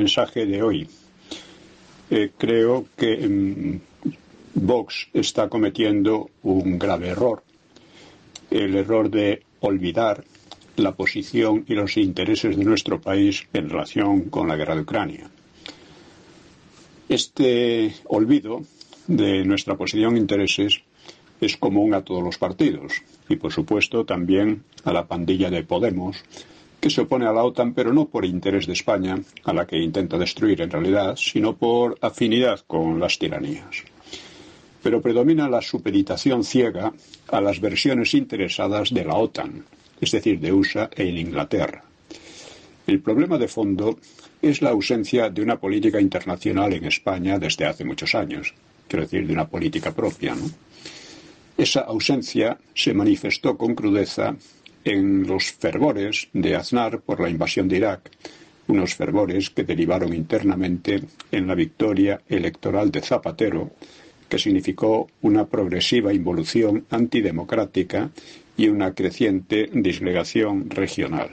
Mensaje de hoy. Eh, creo que mm, Vox está cometiendo un grave error, el error de olvidar la posición y los intereses de nuestro país en relación con la guerra de Ucrania. Este olvido de nuestra posición e intereses es común a todos los partidos y, por supuesto, también a la pandilla de Podemos, que se opone a la OTAN, pero no por interés de España, a la que intenta destruir en realidad, sino por afinidad con las tiranías. Pero predomina la supeditación ciega a las versiones interesadas de la OTAN, es decir, de USA e Inglaterra. El problema de fondo es la ausencia de una política internacional en España desde hace muchos años, quiero decir, de una política propia. Esa ausencia se manifestó con crudeza en los fervores de Aznar por la invasión de Irak, unos fervores que derivaron internamente en la victoria electoral de Zapatero, que significó una progresiva involución antidemocrática y una creciente disgregación regional.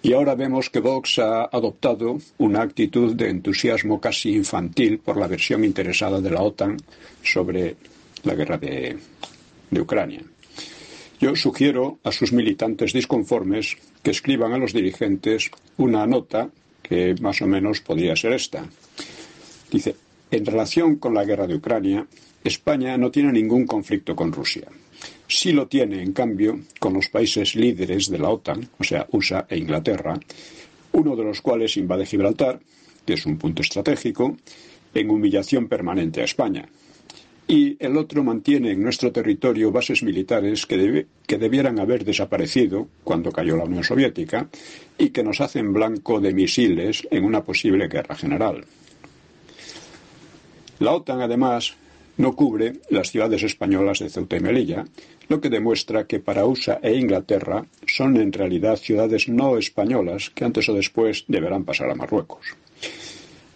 Y ahora vemos que Vox ha adoptado una actitud de entusiasmo casi infantil por la versión interesada de la OTAN sobre la guerra de, de Ucrania. Yo sugiero a sus militantes disconformes que escriban a los dirigentes una nota que más o menos podría ser esta. Dice, en relación con la guerra de Ucrania, España no tiene ningún conflicto con Rusia. Sí lo tiene, en cambio, con los países líderes de la OTAN, o sea, USA e Inglaterra, uno de los cuales invade Gibraltar, que es un punto estratégico, en humillación permanente a España y el otro mantiene en nuestro territorio bases militares que, que, debieran haber desaparecido cuando cayó la Unión Soviética y que nos hacen blanco de misiles en una posible guerra general. La OTAN, además, no cubre las ciudades españolas de Ceuta y Melilla, lo que demuestra que para USA e Inglaterra son en realidad ciudades no españolas que antes o después deberán pasar a Marruecos.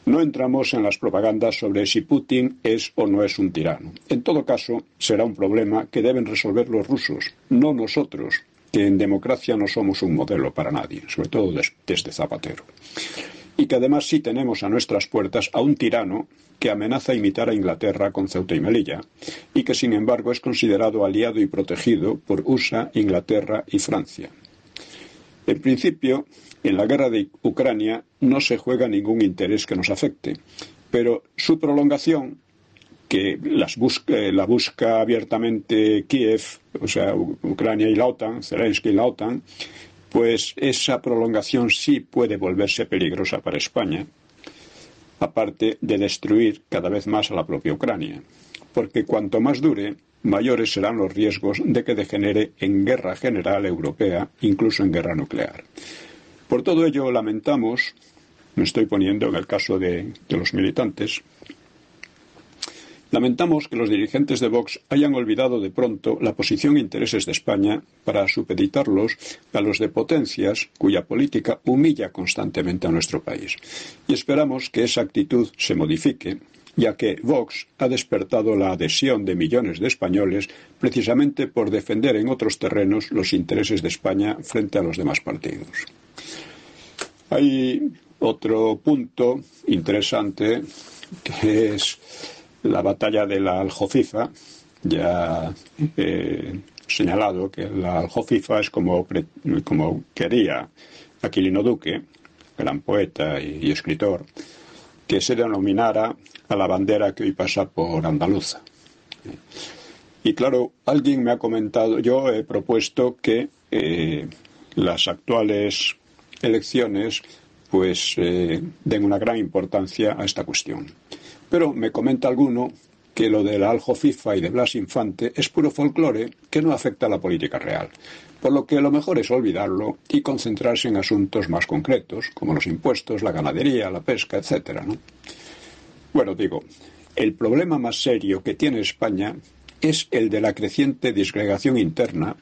No entramos en las propagandas sobre si Putin es o no es un tirano. En todo caso, será un problema que deben resolver los rusos, no nosotros, que en democracia no somos un modelo para nadie, sobre todo desde Zapatero. y que además sí tenemos a nuestras puertas a un tirano que amenaza imitar a Inglaterra con Ceuta y Melilla, y que sin embargo es considerado aliado y protegido por USA, Inglaterra y Francia. En principio, en la guerra de Ucrania no se juega ningún interés que nos afecte, pero su prolongación, que las la busca abiertamente Kiev, o sea, Ucrania y la OTAN, Zelensky y la OTAN, pues esa prolongación sí puede volverse peligrosa para España, aparte de destruir cada vez más a la propia Ucrania, porque cuanto más dure, mayores serán los riesgos de que degenere en guerra general europea, incluso en guerra nuclear. Por todo ello, lamentamos, me estoy poniendo en el caso de, los militantes, Lamentamos que los dirigentes de Vox hayan olvidado de pronto la posición e intereses de España para supeditarlos a los de potencias cuya política humilla constantemente a nuestro país. Y esperamos que esa actitud se modifique ya que Vox ha despertado la adhesión de millones de españoles precisamente por defender en otros terrenos los intereses de España frente a los demás partidos. Hay otro punto interesante que es la batalla de la Aljofifa. Ya he señalado que la Aljofifa es como, como quería Aquilino Duque, gran poeta y escritor, que se denominara a la bandera que hoy pasa por Andaluza. Y claro, alguien me ha comentado, yo he propuesto que eh, las actuales elecciones pues eh, den una gran importancia a esta cuestión. Pero me comenta alguno que lo de la Aljo FIFA y de Blas Infante es puro folclore que no afecta a la política real, por lo que lo mejor es olvidarlo y concentrarse en asuntos más concretos, como los impuestos, la ganadería, la pesca, etc. Bueno, digo, el problema más serio que tiene España es el de la creciente disgregación interna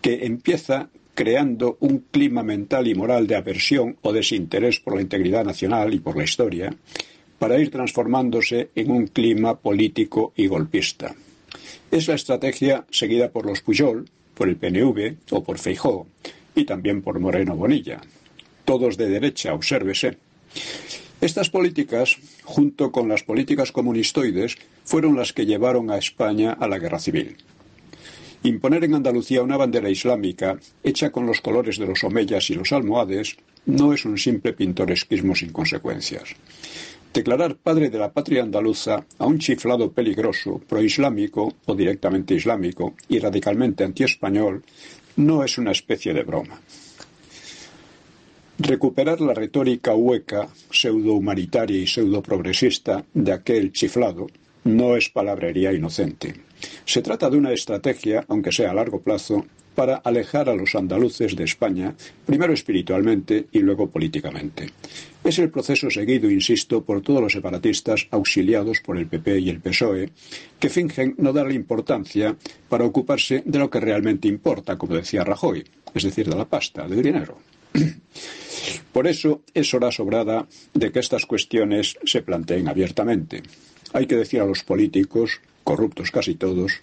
que empieza creando un clima mental y moral de aversión o desinterés por la integridad nacional y por la historia, para ir transformándose en un clima político y golpista. Es la estrategia seguida por los Pujol, por el PNV o por Feijó, y también por Moreno Bonilla. Todos de derecha, obsérvese. Estas políticas, junto con las políticas comunistoides, fueron las que llevaron a España a la guerra civil. Imponer en Andalucía una bandera islámica hecha con los colores de los omeyas y los almohades no es un simple pintoresquismo sin consecuencias. Declarar padre de la patria andaluza a un chiflado peligroso, proislámico o directamente islámico y radicalmente antiespañol no es una especie de broma. Recuperar la retórica hueca, pseudo-humanitaria y pseudo-progresista de aquel chiflado no es palabrería inocente. Se trata de una estrategia, aunque sea a largo plazo, para alejar a los andaluces de España, primero espiritualmente y luego políticamente. Es el proceso seguido, insisto, por todos los separatistas auxiliados por el PP y el PSOE, que fingen no darle importancia para ocuparse de lo que realmente importa, como decía Rajoy, es decir, de la pasta, del dinero. Por eso es hora sobrada de que estas cuestiones se planteen abiertamente. Hay que decir a los políticos, corruptos casi todos,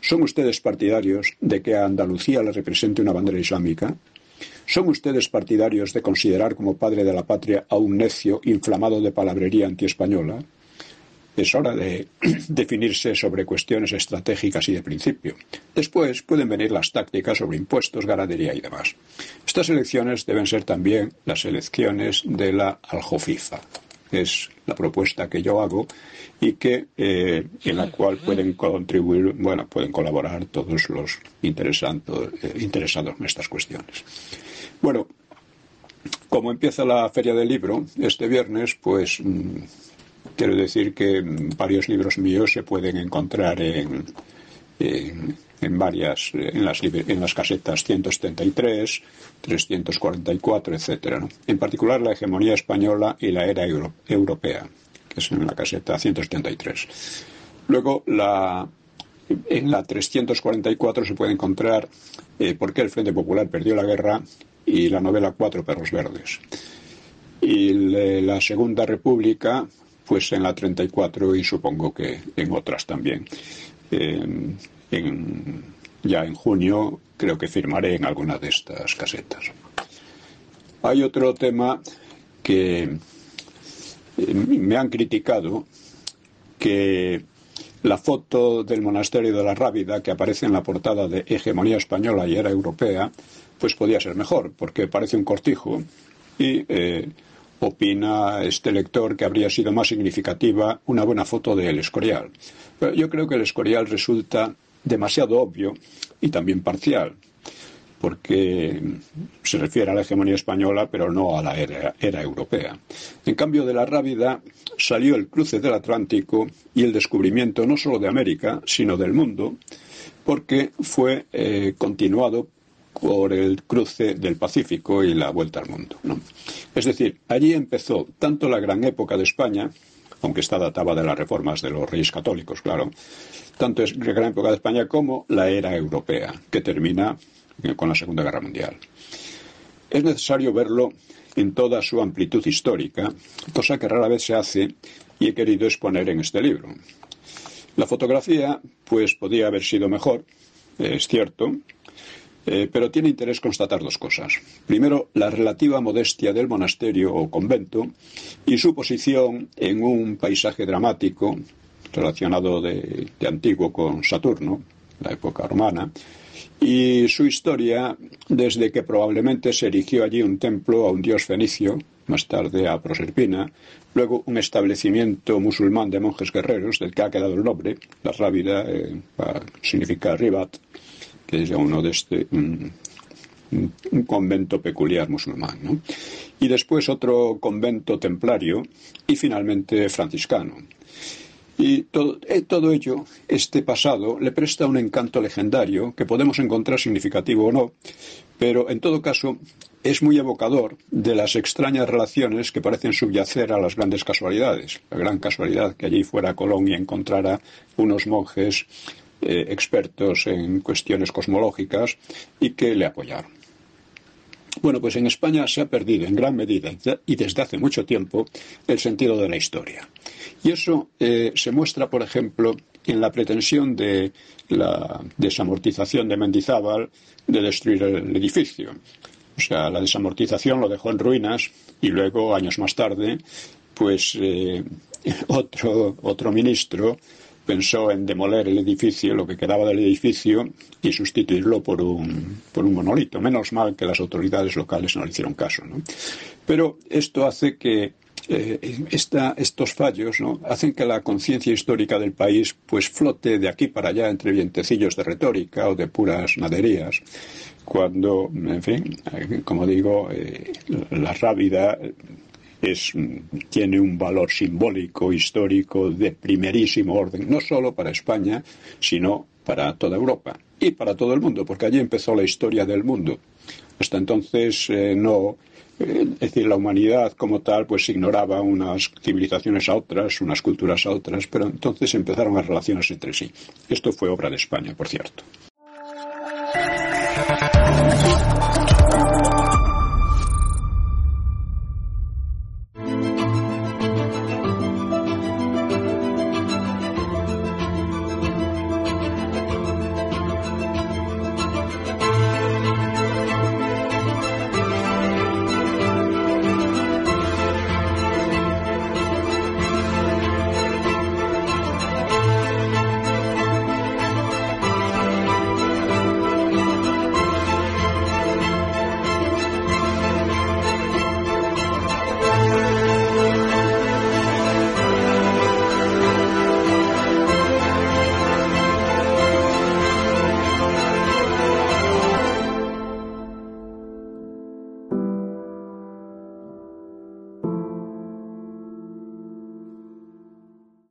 ¿son ustedes partidarios de que a Andalucía le represente una bandera islámica? ¿Son ustedes partidarios de considerar como padre de la patria a un necio inflamado de palabrería antiespañola? Es hora de definirse sobre cuestiones estratégicas y de principio. Después pueden venir las tácticas sobre impuestos, ganadería y demás. Estas elecciones deben ser también las elecciones de la Aljofifa. Es la propuesta que yo hago y que eh, en la cual pueden contribuir, bueno, pueden colaborar todos los eh, interesados en estas cuestiones. Bueno, como empieza la Feria del Libro este viernes, pues mm, quiero decir que varios libros míos se pueden encontrar en, en, varias, en las, en las casetas 173, 344, etcétera. En particular la hegemonía española y la era europea que es en la caseta 173. Luego, la, en la 344 se puede encontrar eh, por qué el Frente Popular perdió la guerra y la novela Cuatro Perros Verdes. Y la Segunda República, pues en la 34 y supongo que en otras también. ya en junio creo que firmaré en alguna de estas casetas. Hay otro tema que eh, me han criticado que la foto del monasterio de la Rábida que aparece en la portada de Hegemonía Española y era europea, pues podía ser mejor, porque parece un cortijo y eh, opina este lector que habría sido más significativa una buena foto del Escorial. Pero yo creo que el Escorial resulta demasiado obvio y también parcial porque se refiere a la hegemonía española, pero no a la era, europea. En cambio, de la Rábida salió el cruce del Atlántico y el descubrimiento no solo de América, sino del mundo, porque fue eh, continuado por el cruce del Pacífico y la vuelta al mundo. Es decir, allí empezó tanto la gran época de España, aunque está datada de las reformas de los reyes católicos, claro, tanto es la gran época de España como la era europea, que termina con la Segunda Guerra Mundial. Es necesario verlo en toda su amplitud histórica, cosa que rara vez se hace y he querido exponer en este libro. La fotografía, pues, podía haber sido mejor, es cierto, eh, pero tiene interés constatar dos cosas. Primero, la relativa modestia del monasterio o convento y su posición en un paisaje dramático relacionado de antiguo con Saturno, la época romana, y su historia desde que probablemente se erigió allí un templo a un dios fenicio, más tarde a Proserpina, luego un establecimiento musulmán de monjes guerreros, del que ha quedado el nombre, la Rábida, eh, significa Ribat, que es uno de este, un, convento peculiar musulmán. Y después otro convento templario y finalmente franciscano. Y eh, todo, ello, este pasado, le presta un encanto legendario que podemos encontrar significativo o no, pero en todo caso es muy evocador de las extrañas relaciones que parecen subyacer a las grandes casualidades. La gran casualidad que allí fuera Colón y encontrara unos monjes eh, expertos en cuestiones cosmológicas y que le apoyaron. Bueno, pues en España se ha perdido en gran medida y desde hace mucho tiempo el sentido de la historia. Y eso eh, se muestra, por ejemplo, en la pretensión de la desamortización de Mendizábal de destruir el edificio. O sea, la desamortización lo dejó en ruinas y luego, años más tarde, pues eh, otro, otro ministro pensó en demoler el edificio, lo que quedaba del edificio, y sustituirlo por un, por un monolito. Menos mal que las autoridades locales no le hicieron caso. ¿no? Pero esto hace que eh, estos fallos ¿no? hacen que la conciencia histórica del país pues flote de aquí para allá entre vientecillos de retórica o de puras naderías, cuando, en fin, eh, como digo, eh, la rábida es, tiene un valor simbólico, histórico, de primerísimo orden, no solo para España, sino para toda Europa y para todo el mundo, porque allí empezó la historia del mundo. Hasta entonces eh, no, eh, es decir, la humanidad como tal pues ignoraba unas civilizaciones a otras, unas culturas a otras, pero entonces empezaron las relaciones entre sí. Esto fue obra de España, por cierto.